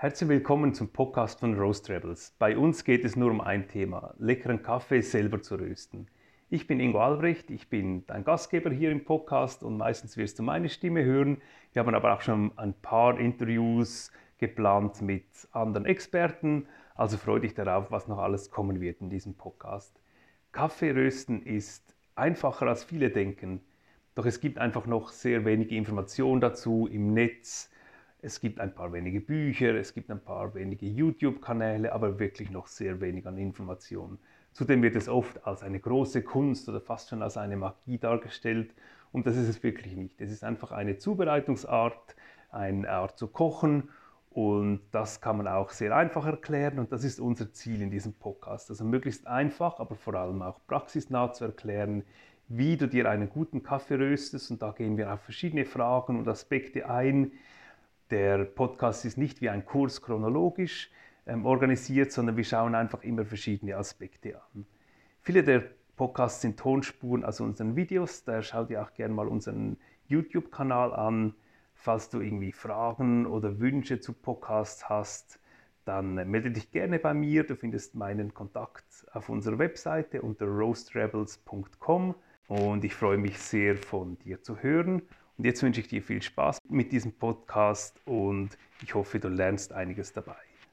Herzlich willkommen zum Podcast von Roast Rebels. Bei uns geht es nur um ein Thema, leckeren Kaffee selber zu rösten. Ich bin Ingo Albrecht, ich bin dein Gastgeber hier im Podcast und meistens wirst du meine Stimme hören. Wir haben aber auch schon ein paar Interviews geplant mit anderen Experten, also freue dich darauf, was noch alles kommen wird in diesem Podcast. Kaffee rösten ist einfacher als viele denken, doch es gibt einfach noch sehr wenige Informationen dazu im Netz es gibt ein paar wenige Bücher, es gibt ein paar wenige YouTube-Kanäle, aber wirklich noch sehr wenig an Informationen. Zudem wird es oft als eine große Kunst oder fast schon als eine Magie dargestellt und das ist es wirklich nicht. Es ist einfach eine Zubereitungsart, eine Art zu kochen und das kann man auch sehr einfach erklären und das ist unser Ziel in diesem Podcast. Also möglichst einfach, aber vor allem auch praxisnah zu erklären, wie du dir einen guten Kaffee röstest und da gehen wir auf verschiedene Fragen und Aspekte ein, der Podcast ist nicht wie ein Kurs chronologisch ähm, organisiert, sondern wir schauen einfach immer verschiedene Aspekte an. Viele der Podcasts sind Tonspuren aus unseren Videos, da schau dir auch gerne mal unseren YouTube-Kanal an. Falls du irgendwie Fragen oder Wünsche zu Podcasts hast, dann äh, melde dich gerne bei mir. Du findest meinen Kontakt auf unserer Webseite unter roastrebels.com und ich freue mich sehr von dir zu hören und jetzt wünsche ich dir viel Spaß mit diesem Podcast und ich hoffe, du lernst einiges dabei.